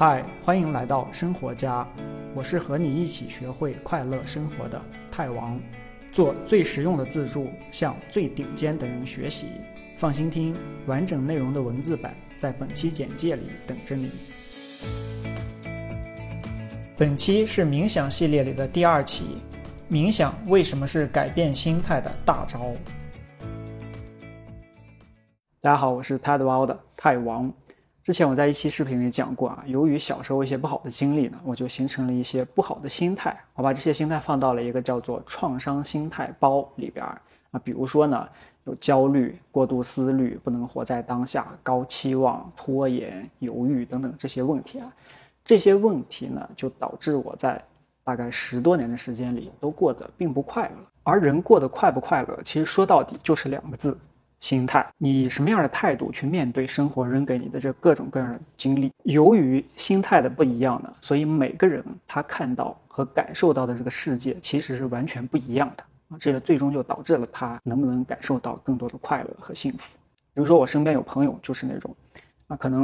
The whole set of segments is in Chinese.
嗨，欢迎来到生活家，我是和你一起学会快乐生活的泰王，做最实用的自助，向最顶尖的人学习。放心听，完整内容的文字版在本期简介里等着你。本期是冥想系列里的第二期，冥想为什么是改变心态的大招？大家好，我是泰德瓦的泰王。之前我在一期视频里讲过啊，由于小时候一些不好的经历呢，我就形成了一些不好的心态。我把这些心态放到了一个叫做创伤心态包里边儿啊，比如说呢，有焦虑、过度思虑、不能活在当下、高期望、拖延、犹豫等等这些问题啊。这些问题呢，就导致我在大概十多年的时间里都过得并不快乐。而人过得快不快乐，其实说到底就是两个字。心态，你以什么样的态度去面对生活扔给你的这各种各样的经历？由于心态的不一样呢，所以每个人他看到和感受到的这个世界其实是完全不一样的啊！这个最终就导致了他能不能感受到更多的快乐和幸福。比如说，我身边有朋友就是那种，啊，可能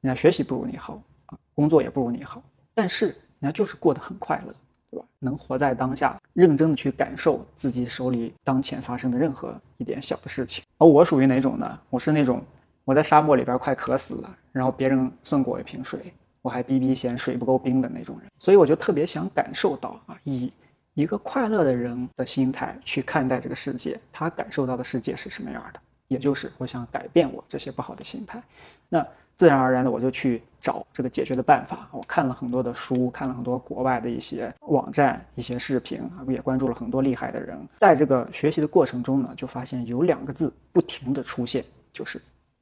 人家学习不如你好啊，工作也不如你好，但是人家就是过得很快乐。能活在当下，认真的去感受自己手里当前发生的任何一点小的事情。而我属于哪种呢？我是那种我在沙漠里边快渴死了，然后别人送过我一瓶水，我还逼逼嫌水不够冰的那种人。所以我就特别想感受到啊，以一个快乐的人的心态去看待这个世界，他感受到的世界是什么样的？也就是我想改变我这些不好的心态。那。自然而然的，我就去找这个解决的办法。我看了很多的书，看了很多国外的一些网站、一些视频啊，也关注了很多厉害的人。在这个学习的过程中呢，就发现有两个字不停的出现，就是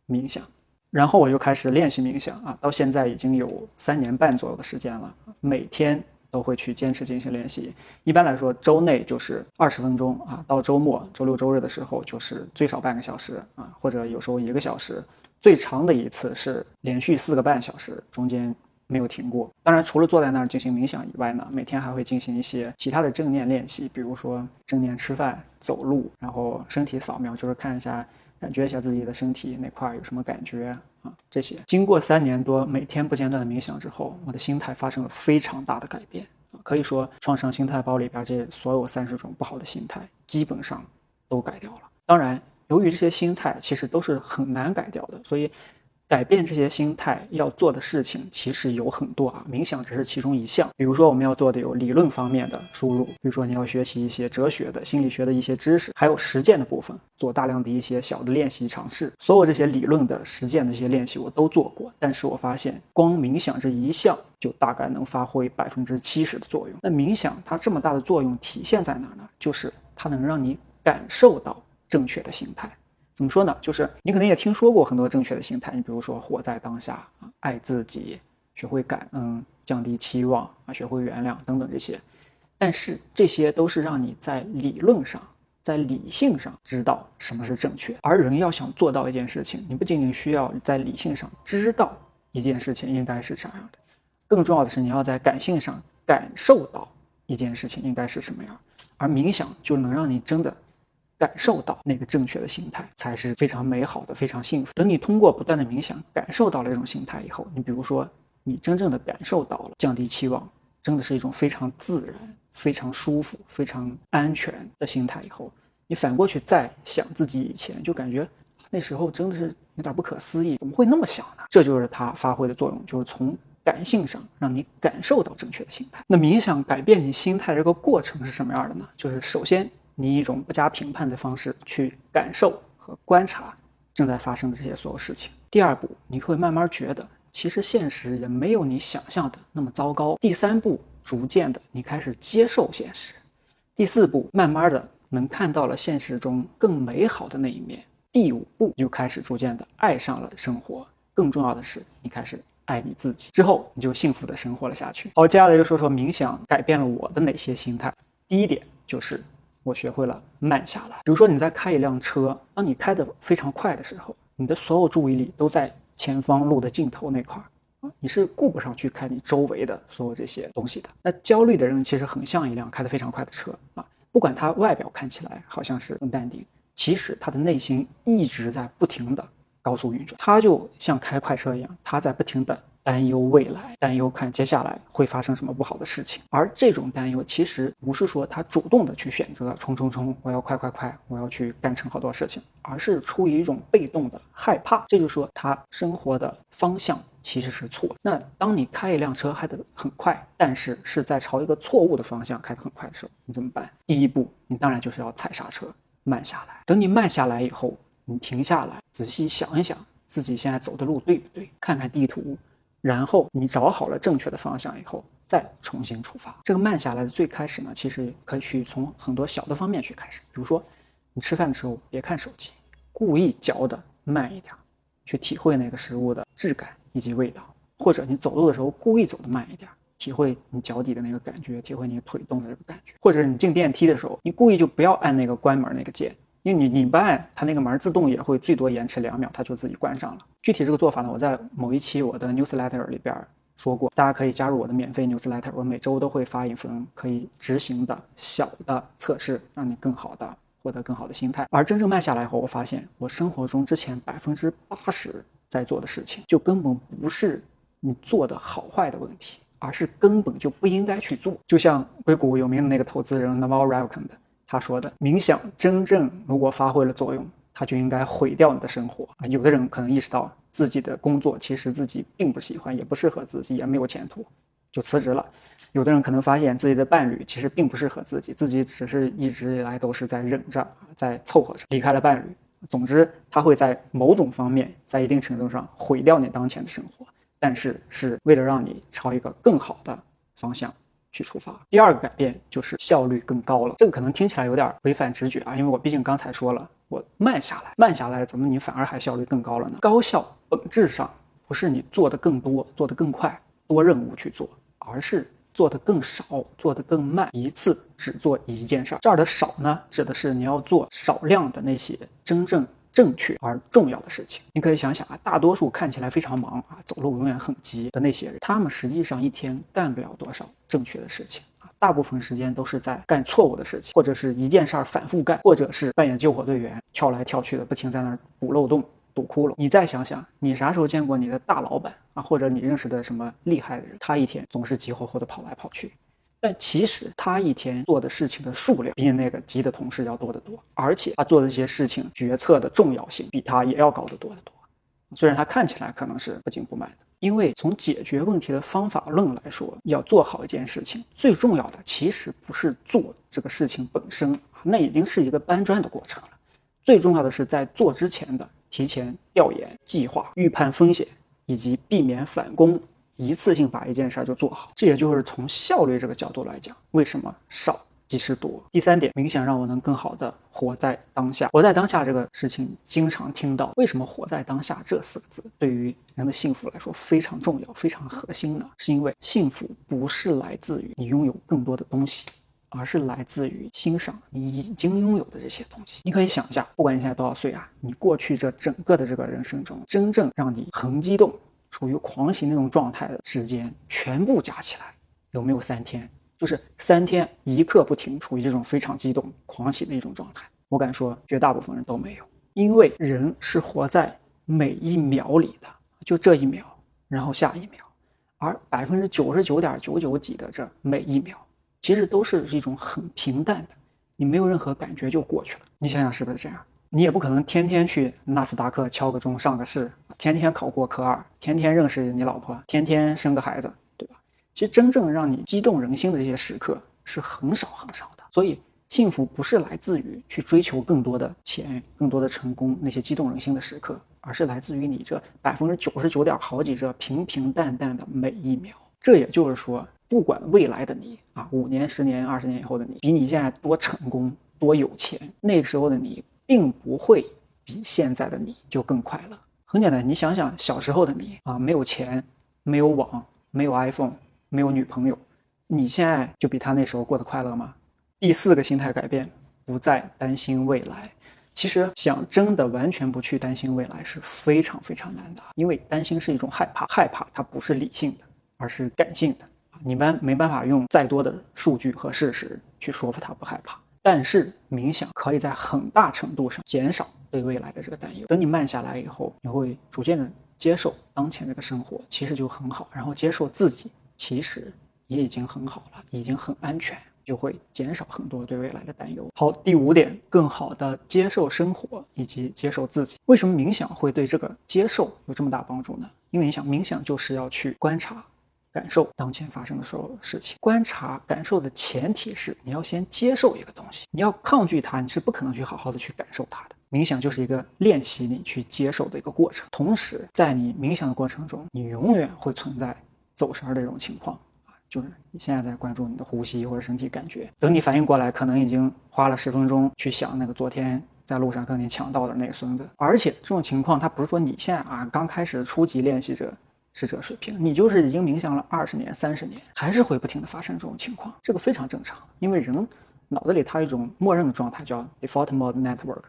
冥想。然后我就开始练习冥想啊，到现在已经有三年半左右的时间了，每天都会去坚持进行练习。一般来说，周内就是二十分钟啊，到周末、周六、周日的时候就是最少半个小时啊，或者有时候一个小时。最长的一次是连续四个半小时，中间没有停过。当然，除了坐在那儿进行冥想以外呢，每天还会进行一些其他的正念练习，比如说正念吃饭、走路，然后身体扫描，就是看一下、感觉一下自己的身体哪块有什么感觉啊。这些经过三年多每天不间断的冥想之后，我的心态发生了非常大的改变啊！可以说，创伤心态包里边这所有三十种不好的心态基本上都改掉了。当然。由于这些心态其实都是很难改掉的，所以改变这些心态要做的事情其实有很多啊。冥想只是其中一项。比如说我们要做的有理论方面的输入，比如说你要学习一些哲学的、心理学的一些知识，还有实践的部分，做大量的一些小的练习尝试。所有这些理论的、实践的一些练习我都做过，但是我发现光冥想这一项就大概能发挥百分之七十的作用。那冥想它这么大的作用体现在哪呢？就是它能让你感受到。正确的心态怎么说呢？就是你可能也听说过很多正确的心态，你比如说活在当下啊，爱自己，学会感恩，降低期望啊，学会原谅等等这些。但是这些都是让你在理论上、在理性上知道什么是正确。而人要想做到一件事情，你不仅仅需要在理性上知道一件事情应该是啥样的，更重要的是你要在感性上感受到一件事情应该是什么样。而冥想就能让你真的。感受到那个正确的心态，才是非常美好的、非常幸福。等你通过不断的冥想，感受到了这种心态以后，你比如说，你真正的感受到了降低期望，真的是一种非常自然、非常舒服、非常安全的心态以后，你反过去再想自己以前，就感觉那时候真的是有点不可思议，怎么会那么想呢？这就是它发挥的作用，就是从感性上让你感受到正确的心态。那冥想改变你心态这个过程是什么样的呢？就是首先。你以一种不加评判的方式去感受和观察正在发生的这些所有事情。第二步，你会慢慢觉得，其实现实也没有你想象的那么糟糕。第三步，逐渐的你开始接受现实。第四步，慢慢的能看到了现实中更美好的那一面。第五步，就开始逐渐的爱上了生活。更重要的是，你开始爱你自己。之后，你就幸福的生活了下去。好，接下来就说说冥想改变了我的哪些心态。第一点就是。我学会了慢下来。比如说你在开一辆车，当你开得非常快的时候，你的所有注意力都在前方路的尽头那块儿啊，你是顾不上去看你周围的所有这些东西的。那焦虑的人其实很像一辆开得非常快的车啊，不管他外表看起来好像是很淡定，其实他的内心一直在不停的高速运转。他就像开快车一样，他在不停的担忧未来，担忧看接下来会发生什么不好的事情。而这种担忧其实不是说他主动的去选择冲冲冲，我要快快快，我要去干成好多事情，而是出于一种被动的害怕。这就说他生活的方向其实是错。那当你开一辆车开得很快，但是是在朝一个错误的方向开得很快的时候，你怎么办？第一步，你当然就是要踩刹车，慢下来。等你慢下来以后，你停下来，仔细想一想。自己现在走的路对不对？看看地图，然后你找好了正确的方向以后，再重新出发。这个慢下来的最开始呢，其实可以去从很多小的方面去开始。比如说，你吃饭的时候别看手机，故意嚼的慢一点，去体会那个食物的质感以及味道；或者你走路的时候故意走的慢一点，体会你脚底的那个感觉，体会你腿动的这个感觉；或者你进电梯的时候，你故意就不要按那个关门那个键。因为你你不按它那个门自动也会最多延迟两秒，它就自己关上了。具体这个做法呢，我在某一期我的 newsletter 里边说过，大家可以加入我的免费 newsletter，我每周都会发一份可以执行的小的测试，让你更好的获得更好的心态。而真正慢下来后，我发现我生活中之前百分之八十在做的事情，就根本不是你做的好坏的问题，而是根本就不应该去做。就像硅谷有名的那个投资人 Naval Ravikant。他说的冥想真正如果发挥了作用，它就应该毁掉你的生活啊！有的人可能意识到自己的工作其实自己并不喜欢，也不适合自己，也没有前途，就辞职了。有的人可能发现自己的伴侣其实并不适合自己，自己只是一直以来都是在忍着，在凑合着，离开了伴侣。总之，他会在某种方面，在一定程度上毁掉你当前的生活，但是是为了让你朝一个更好的方向。去出发。第二个改变就是效率更高了。这个可能听起来有点违反直觉啊，因为我毕竟刚才说了，我慢下来，慢下来，怎么你反而还效率更高了呢？高效本质上不是你做的更多、做的更快、多任务去做，而是做的更少、做的更慢，一次只做一件事儿。这儿的少呢，指的是你要做少量的那些真正。正确而重要的事情，你可以想想啊，大多数看起来非常忙啊，走路永远很急的那些人，他们实际上一天干不了多少正确的事情啊，大部分时间都是在干错误的事情，或者是一件事儿反复干，或者是扮演救火队员，跳来跳去的，不停在那儿补漏洞、堵窟窿。你再想想，你啥时候见过你的大老板啊，或者你认识的什么厉害的人，他一天总是急火火的跑来跑去？但其实他一天做的事情的数量比那个急的同事要多得多，而且他做的这些事情决策的重要性比他也要高得多得多。虽然他看起来可能是不紧不慢的，因为从解决问题的方法论来说，要做好一件事情，最重要的其实不是做这个事情本身，那已经是一个搬砖的过程了。最重要的是在做之前的提前调研、计划、预判风险以及避免返工。一次性把一件事儿就做好，这也就是从效率这个角度来讲，为什么少即是多。第三点，冥想让我能更好的活在当下。活在当下这个事情经常听到，为什么活在当下这四个字对于人的幸福来说非常重要、非常核心呢？是因为幸福不是来自于你拥有更多的东西，而是来自于欣赏你已经拥有的这些东西。你可以想一下，不管你现在多少岁啊，你过去这整个的这个人生中，真正让你很激动。处于狂喜那种状态的时间，全部加起来有没有三天？就是三天一刻不停，处于这种非常激动、狂喜的一种状态。我敢说，绝大部分人都没有，因为人是活在每一秒里的，就这一秒，然后下一秒，而百分之九十九点九九几的这每一秒，其实都是一种很平淡的，你没有任何感觉就过去了。你想想是不是这样？你也不可能天天去纳斯达克敲个钟上个市，天天考过科二，天天认识你老婆，天天生个孩子，对吧？其实真正让你激动人心的这些时刻是很少很少的。所以幸福不是来自于去追求更多的钱、更多的成功那些激动人心的时刻，而是来自于你这百分之九十九点好几这平平淡淡的每一秒。这也就是说，不管未来的你啊，五年、十年、二十年以后的你，比你现在多成功、多有钱，那时候的你。并不会比现在的你就更快乐。很简单，你想想小时候的你啊，没有钱，没有网，没有 iPhone，没有女朋友，你现在就比他那时候过得快乐吗？第四个心态改变，不再担心未来。其实想真的完全不去担心未来是非常非常难的，因为担心是一种害怕，害怕它不是理性的，而是感性的。你们没办法用再多的数据和事实去说服他不害怕。但是冥想可以在很大程度上减少对未来的这个担忧。等你慢下来以后，你会逐渐的接受当前这个生活，其实就很好。然后接受自己，其实也已经很好了，已经很安全，就会减少很多对未来的担忧。好，第五点，更好的接受生活以及接受自己。为什么冥想会对这个接受有这么大帮助呢？因为你想，冥想就是要去观察。感受当前发生的所有事情，观察感受的前提是你要先接受一个东西，你要抗拒它，你是不可能去好好的去感受它的。冥想就是一个练习你去接受的一个过程，同时在你冥想的过程中，你永远会存在走神儿的这种情况啊，就是你现在在关注你的呼吸或者身体感觉，等你反应过来，可能已经花了十分钟去想那个昨天在路上跟你抢道的那个孙子，而且这种情况它不是说你现在啊刚开始初级练习者。是这个水平，你就是已经冥想了二十年、三十年，还是会不停的发生这种情况，这个非常正常。因为人脑子里它有一种默认的状态，叫 default mode network，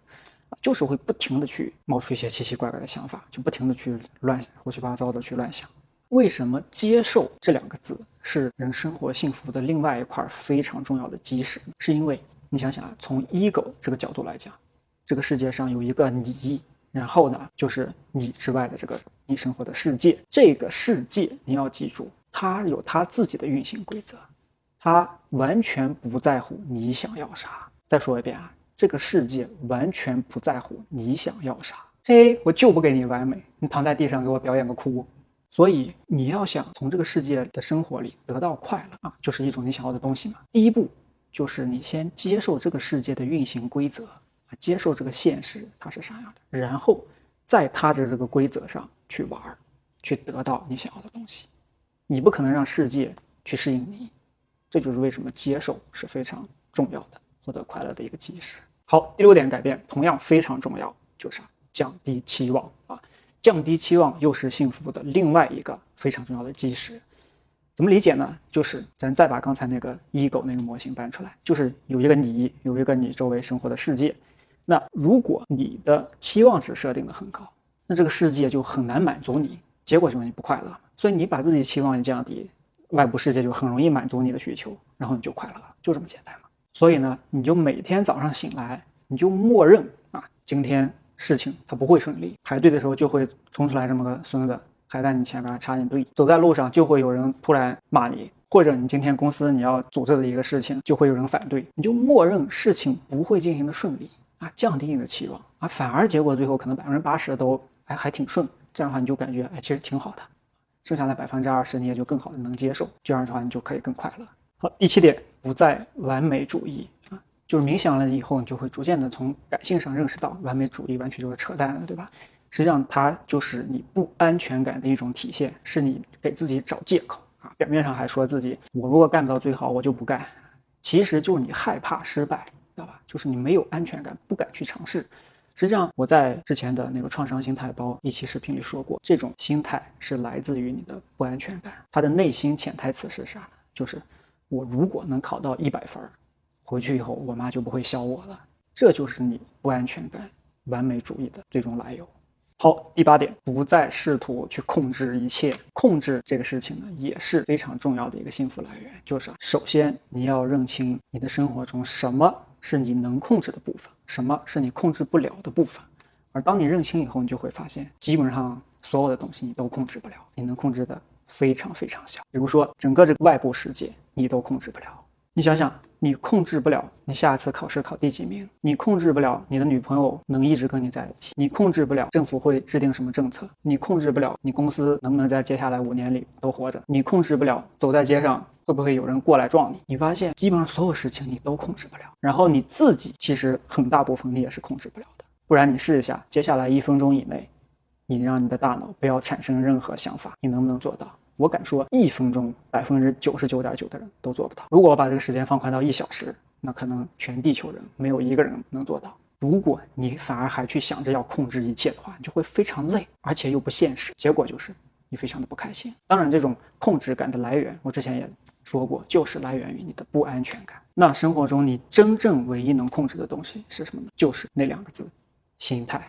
就是会不停的去冒出一些奇奇怪怪的想法，就不停的去乱胡七八糟的去乱想。为什么接受这两个字是人生活幸福的另外一块非常重要的基石？是因为你想想啊，从 ego 这个角度来讲，这个世界上有一个你。然后呢，就是你之外的这个你生活的世界。这个世界你要记住，它有它自己的运行规则，它完全不在乎你想要啥。再说一遍啊，这个世界完全不在乎你想要啥。嘿，我就不给你完美，你躺在地上给我表演个哭。所以你要想从这个世界的生活里得到快乐啊，就是一种你想要的东西嘛。第一步就是你先接受这个世界的运行规则啊。接受这个现实，它是啥样的，然后在它的这个规则上去玩，去得到你想要的东西。你不可能让世界去适应你，这就是为什么接受是非常重要的，获得快乐的一个基石。好，第六点改变同样非常重要，就是降低期望啊，降低期望又是幸福的另外一个非常重要的基石。怎么理解呢？就是咱再把刚才那个 ego 那个模型搬出来，就是有一个你，有一个你周围生活的世界。那如果你的期望值设定的很高，那这个世界就很难满足你，结果就是你不快乐。所以你把自己期望一降低，外部世界就很容易满足你的需求，然后你就快乐了，就这么简单嘛。所以呢，你就每天早上醒来，你就默认啊，今天事情它不会顺利，排队的时候就会冲出来这么个孙子，还在你前面插进队，走在路上就会有人突然骂你，或者你今天公司你要组织的一个事情就会有人反对，你就默认事情不会进行的顺利。啊，降低你的期望啊，反而结果最后可能百分之八十都还挺顺，这样的话你就感觉哎其实挺好的，剩下的百分之二十你也就更好的能接受，这样的话你就可以更快乐。好，第七点，不再完美主义啊，就是冥想了以后，你就会逐渐的从感性上认识到完美主义完全就是扯淡了，对吧？实际上它就是你不安全感的一种体现，是你给自己找借口啊。表面上还说自己我如果干不到最好，我就不干，其实就是你害怕失败。知道吧？就是你没有安全感，不敢去尝试。实际上，我在之前的那个创伤心态包一期视频里说过，这种心态是来自于你的不安全感。它的内心潜台词是啥呢？就是我如果能考到一百分，回去以后我妈就不会笑我了。这就是你不安全感、完美主义的最终来由。好，第八点，不再试图去控制一切。控制这个事情呢，也是非常重要的一个幸福来源。就是首先你要认清你的生活中什么。是你能控制的部分，什么是你控制不了的部分？而当你认清以后，你就会发现，基本上所有的东西你都控制不了，你能控制的非常非常小。比如说，整个这个外部世界你都控制不了。你想想，你控制不了你下次考试考第几名，你控制不了你的女朋友能一直跟你在一起，你控制不了政府会制定什么政策，你控制不了你公司能不能在接下来五年里都活着，你控制不了走在街上。会不会有人过来撞你？你发现基本上所有事情你都控制不了，然后你自己其实很大部分你也是控制不了的。不然你试一下，接下来一分钟以内，你让你的大脑不要产生任何想法，你能不能做到？我敢说，一分钟百分之九十九点九的人都做不到。如果我把这个时间放宽到一小时，那可能全地球人没有一个人能做到。如果你反而还去想着要控制一切的话，你就会非常累，而且又不现实，结果就是你非常的不开心。当然，这种控制感的来源，我之前也。说过，就是来源于你的不安全感。那生活中你真正唯一能控制的东西是什么呢？就是那两个字，心态。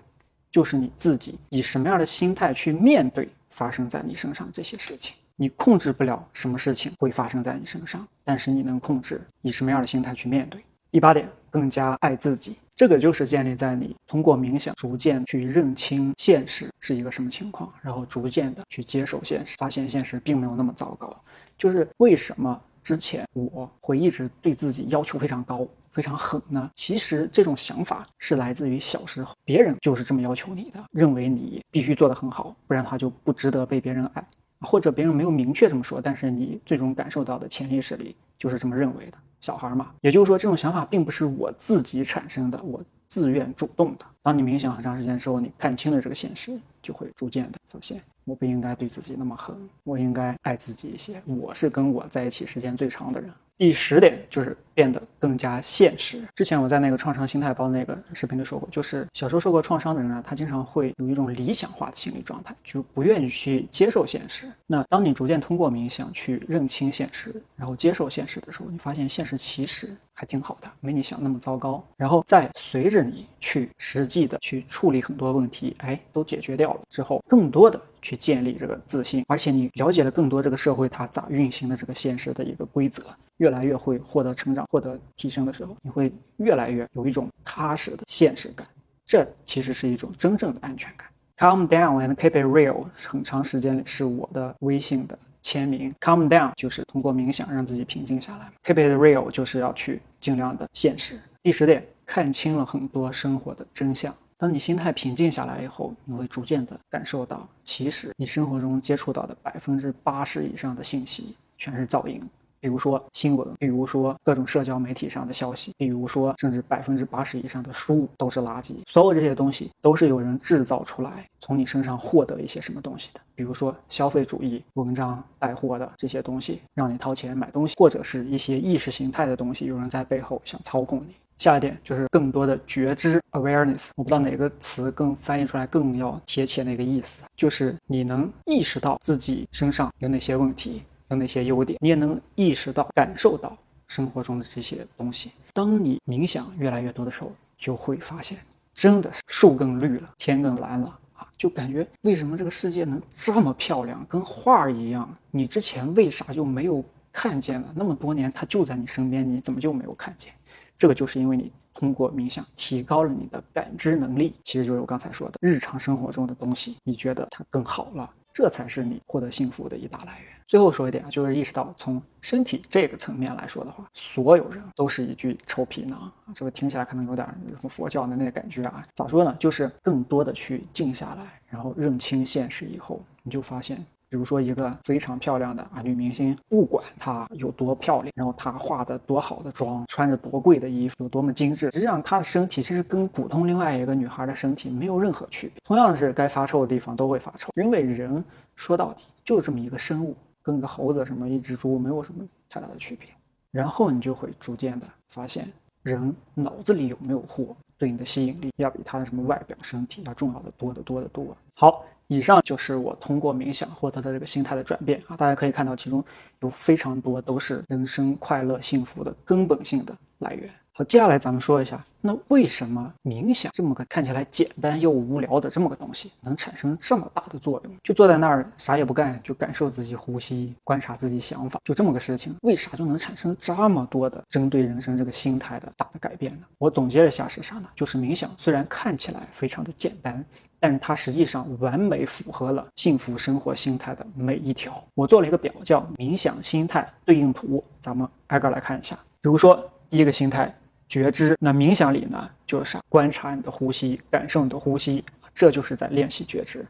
就是你自己以什么样的心态去面对发生在你身上这些事情。你控制不了什么事情会发生在你身上，但是你能控制以什么样的心态去面对。第八点，更加爱自己。这个就是建立在你通过冥想逐渐去认清现实是一个什么情况，然后逐渐的去接受现实，发现现实并没有那么糟糕。就是为什么之前我会一直对自己要求非常高、非常狠呢？其实这种想法是来自于小时候，别人就是这么要求你的，认为你必须做得很好，不然的话就不值得被别人爱。或者别人没有明确这么说，但是你最终感受到的潜意识里就是这么认为的。小孩嘛，也就是说，这种想法并不是我自己产生的，我自愿主动的。当你冥想很长时间之后，你看清了这个现实，就会逐渐的发现，我不应该对自己那么狠，我应该爱自己一些。我是跟我在一起时间最长的人。第十点就是变得更加现实。之前我在那个创伤心态包那个视频里说过，就是小时候受过创伤的人呢，他经常会有一种理想化的心理状态，就不愿意去接受现实。那当你逐渐通过冥想去认清现实，然后接受现实的时候，你发现现实其实还挺好的，没你想那么糟糕。然后再随着你去实际的去处理很多问题，哎，都解决掉了之后，更多的去建立这个自信，而且你了解了更多这个社会它咋运行的这个现实的一个规则。越来越会获得成长、获得提升的时候，你会越来越有一种踏实的现实感。这其实是一种真正的安全感。Calm down and keep it real，很长时间里是我的微信的签名。Calm down 就是通过冥想让自己平静下来，keep it real 就是要去尽量的现实。第十点，看清了很多生活的真相。当你心态平静下来以后，你会逐渐的感受到，其实你生活中接触到的百分之八十以上的信息全是噪音。比如说新闻，比如说各种社交媒体上的消息，比如说甚至百分之八十以上的书都是垃圾。所有这些东西都是有人制造出来，从你身上获得一些什么东西的。比如说消费主义文章带货的这些东西，让你掏钱买东西，或者是一些意识形态的东西，有人在背后想操控你。下一点就是更多的觉知 （awareness）。我不知道哪个词更翻译出来更要贴切那个意思，就是你能意识到自己身上有哪些问题。有哪些优点，你也能意识到、感受到生活中的这些东西。当你冥想越来越多的时候，就会发现，真的是树更绿了，天更蓝了啊！就感觉为什么这个世界能这么漂亮，跟画儿一样？你之前为啥就没有看见呢？那么多年，它就在你身边，你怎么就没有看见？这个就是因为你通过冥想提高了你的感知能力，其实就是我刚才说的，日常生活中的东西，你觉得它更好了，这才是你获得幸福的一大来源。最后说一点啊，就是意识到从身体这个层面来说的话，所有人都是一具臭皮囊啊。这个听起来可能有点什么佛教的那个感觉啊。咋说呢？就是更多的去静下来，然后认清现实以后，你就发现，比如说一个非常漂亮的啊女明星，不管她有多漂亮，然后她化的多好的妆，穿着多贵的衣服，有多么精致，实际上她的身体其实跟普通另外一个女孩的身体没有任何区别。同样是，该发臭的地方都会发臭，因为人说到底就是这么一个生物。跟个猴子什么一只猪没有什么太大的区别，然后你就会逐渐的发现，人脑子里有没有货，对你的吸引力要比他的什么外表身体要重要的多得多得多。好，以上就是我通过冥想获得的这个心态的转变啊，大家可以看到其中有非常多都是人生快乐幸福的根本性的来源。好，接下来咱们说一下，那为什么冥想这么个看起来简单又无聊的这么个东西，能产生这么大的作用？就坐在那儿啥也不干，就感受自己呼吸，观察自己想法，就这么个事情，为啥就能产生这么多的针对人生这个心态的大的改变呢？我总结了一下是啥呢？就是冥想虽然看起来非常的简单，但是它实际上完美符合了幸福生活心态的每一条。我做了一个表，叫冥想心态对应图，咱们挨个来看一下。比如说第一个心态。觉知，那冥想里呢，就是啥？观察你的呼吸，感受你的呼吸，这就是在练习觉知。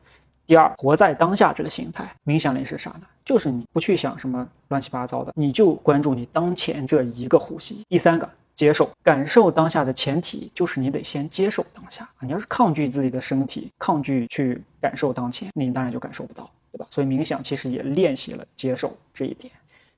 第二，活在当下这个心态，冥想里是啥呢？就是你不去想什么乱七八糟的，你就关注你当前这一个呼吸。第三个，接受，感受当下的前提就是你得先接受当下！你要是抗拒自己的身体，抗拒去感受当前，那你当然就感受不到，对吧？所以冥想其实也练习了接受这一点。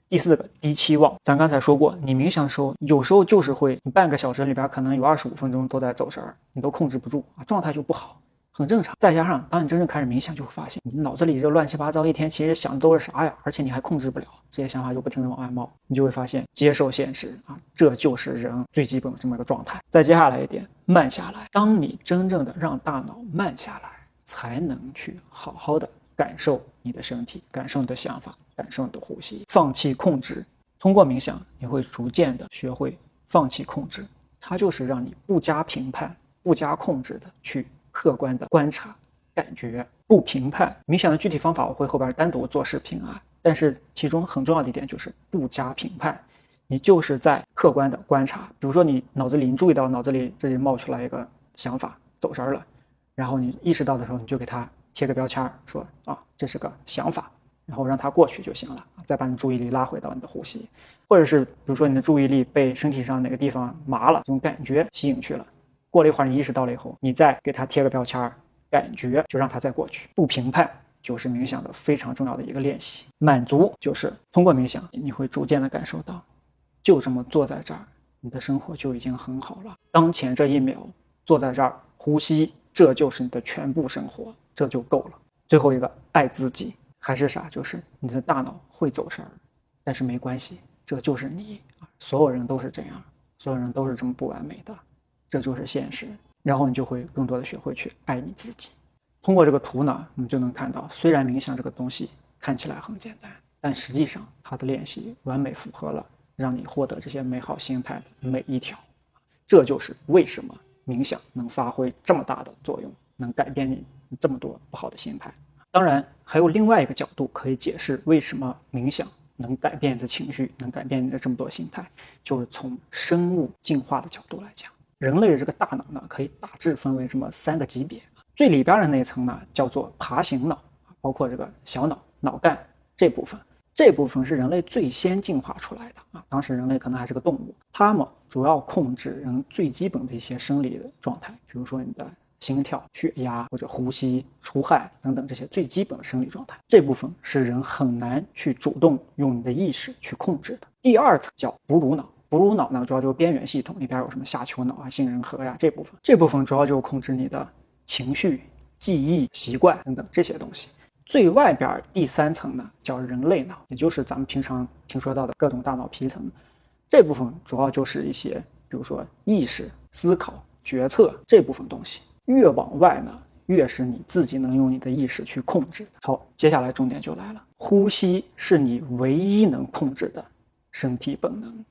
第四个低期望，咱刚才说过，你冥想的时候，有时候就是会，你半个小时里边可能有二十五分钟都在走神儿，你都控制不住啊，状态就不好，很正常。再加上当你真正开始冥想，就会发现你脑子里这乱七八糟一天，其实想的都是啥呀？而且你还控制不了，这些想法就不停的往外冒，你就会发现接受现实啊，这就是人最基本的这么一个状态。再接下来一点，慢下来。当你真正的让大脑慢下来，才能去好好的感受你的身体，感受你的想法。感受你的呼吸，放弃控制。通过冥想，你会逐渐的学会放弃控制。它就是让你不加评判、不加控制的去客观的观察、感觉，不评判。冥想的具体方法我会后边单独做视频啊，但是其中很重要的一点就是不加评判，你就是在客观的观察。比如说你脑子里你注意到脑子里这里冒出来一个想法走神了，然后你意识到的时候，你就给它贴个标签，说啊这是个想法。然后让它过去就行了，再把你注意力拉回到你的呼吸，或者是比如说你的注意力被身体上哪个地方麻了，这种感觉吸引去了。过了一会儿，你意识到了以后，你再给它贴个标签儿，感觉就让它再过去。不评判就是冥想的非常重要的一个练习。满足就是通过冥想，你会逐渐的感受到，就这么坐在这儿，你的生活就已经很好了。当前这一秒坐在这儿呼吸，这就是你的全部生活，这就够了。最后一个，爱自己。还是啥？就是你的大脑会走神儿，但是没关系，这就是你啊！所有人都是这样，所有人都是这么不完美的，这就是现实。然后你就会更多的学会去爱你自己。通过这个图呢，我们就能看到，虽然冥想这个东西看起来很简单，但实际上它的练习完美符合了让你获得这些美好心态的每一条。这就是为什么冥想能发挥这么大的作用，能改变你这么多不好的心态。当然，还有另外一个角度可以解释为什么冥想能改变你的情绪，能改变你的这么多心态，就是从生物进化的角度来讲，人类的这个大脑呢，可以大致分为这么三个级别。最里边的那一层呢，叫做爬行脑，包括这个小脑、脑干这部分，这部分是人类最先进化出来的啊。当时人类可能还是个动物，它们主要控制人最基本的一些生理的状态，比如说你的。心跳、血压或者呼吸、出汗等等这些最基本的生理状态，这部分是人很难去主动用你的意识去控制的。第二层叫哺乳脑，哺乳脑呢主要就是边缘系统里边有什么下丘脑啊、杏仁核呀这部分，这部分主要就是控制你的情绪、记忆、习惯等等这些东西。最外边第三层呢叫人类脑，也就是咱们平常听说到的各种大脑皮层，这部分主要就是一些比如说意识、思考、决策这部分东西。越往外呢，越是你自己能用你的意识去控制。好，接下来重点就来了，呼吸是你唯一能控制的身体本能。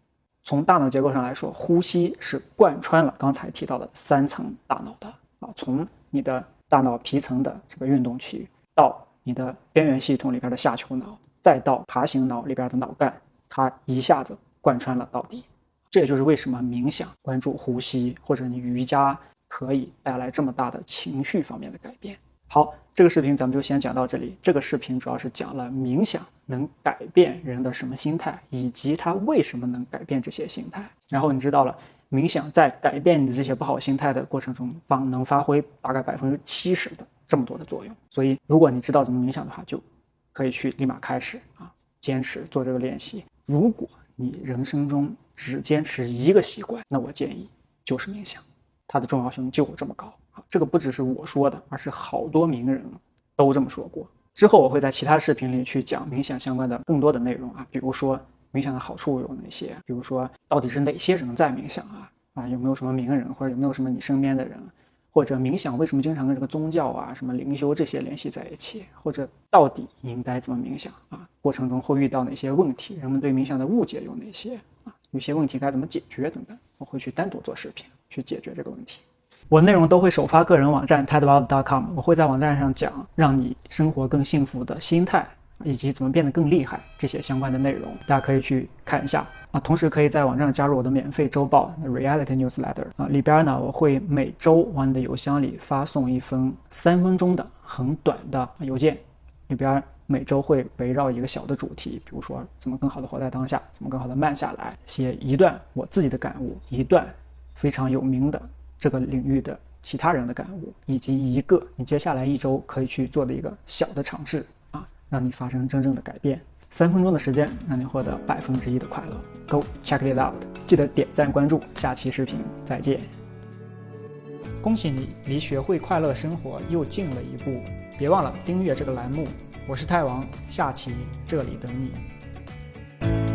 从大脑结构上来说，呼吸是贯穿了刚才提到的三层大脑的啊，从你的大脑皮层的这个运动区，到你的边缘系统里边的下丘脑，再到爬行脑里边的脑干，它一下子贯穿了到底。这也就是为什么冥想、关注呼吸，或者你瑜伽。可以带来这么大的情绪方面的改变。好，这个视频咱们就先讲到这里。这个视频主要是讲了冥想能改变人的什么心态，以及它为什么能改变这些心态。然后你知道了，冥想在改变你的这些不好心态的过程中，方能发挥大概百分之七十的这么多的作用。所以，如果你知道怎么冥想的话，就可以去立马开始啊，坚持做这个练习。如果你人生中只坚持一个习惯，那我建议就是冥想。它的重要性就这么高啊！这个不只是我说的，而是好多名人都这么说过。之后我会在其他视频里去讲冥想相关的更多的内容啊，比如说冥想的好处有哪些，比如说到底是哪些人在冥想啊？啊，有没有什么名人，或者有没有什么你身边的人，或者冥想为什么经常跟这个宗教啊、什么灵修这些联系在一起？或者到底应该怎么冥想啊？过程中会遇到哪些问题？人们对冥想的误解有哪些啊？有些问题该怎么解决等等？我会去单独做视频。去解决这个问题，我内容都会首发个人网站 tedworld.com，我会在网站上讲让你生活更幸福的心态，以及怎么变得更厉害这些相关的内容，大家可以去看一下啊。同时可以在网站上加入我的免费周报 Reality Newsletter 啊，里边呢我会每周往你的邮箱里发送一封三分钟的很短的邮件，里边每周会围绕一个小的主题，比如说怎么更好的活在当下，怎么更好的慢下来，写一段我自己的感悟，一段。非常有名的这个领域的其他人的感悟，以及一个你接下来一周可以去做的一个小的尝试啊，让你发生真正的改变。三分钟的时间，让你获得百分之一的快乐。Go check it out！记得点赞关注，下期视频再见。恭喜你离学会快乐生活又近了一步，别忘了订阅这个栏目。我是泰王，下期这里等你。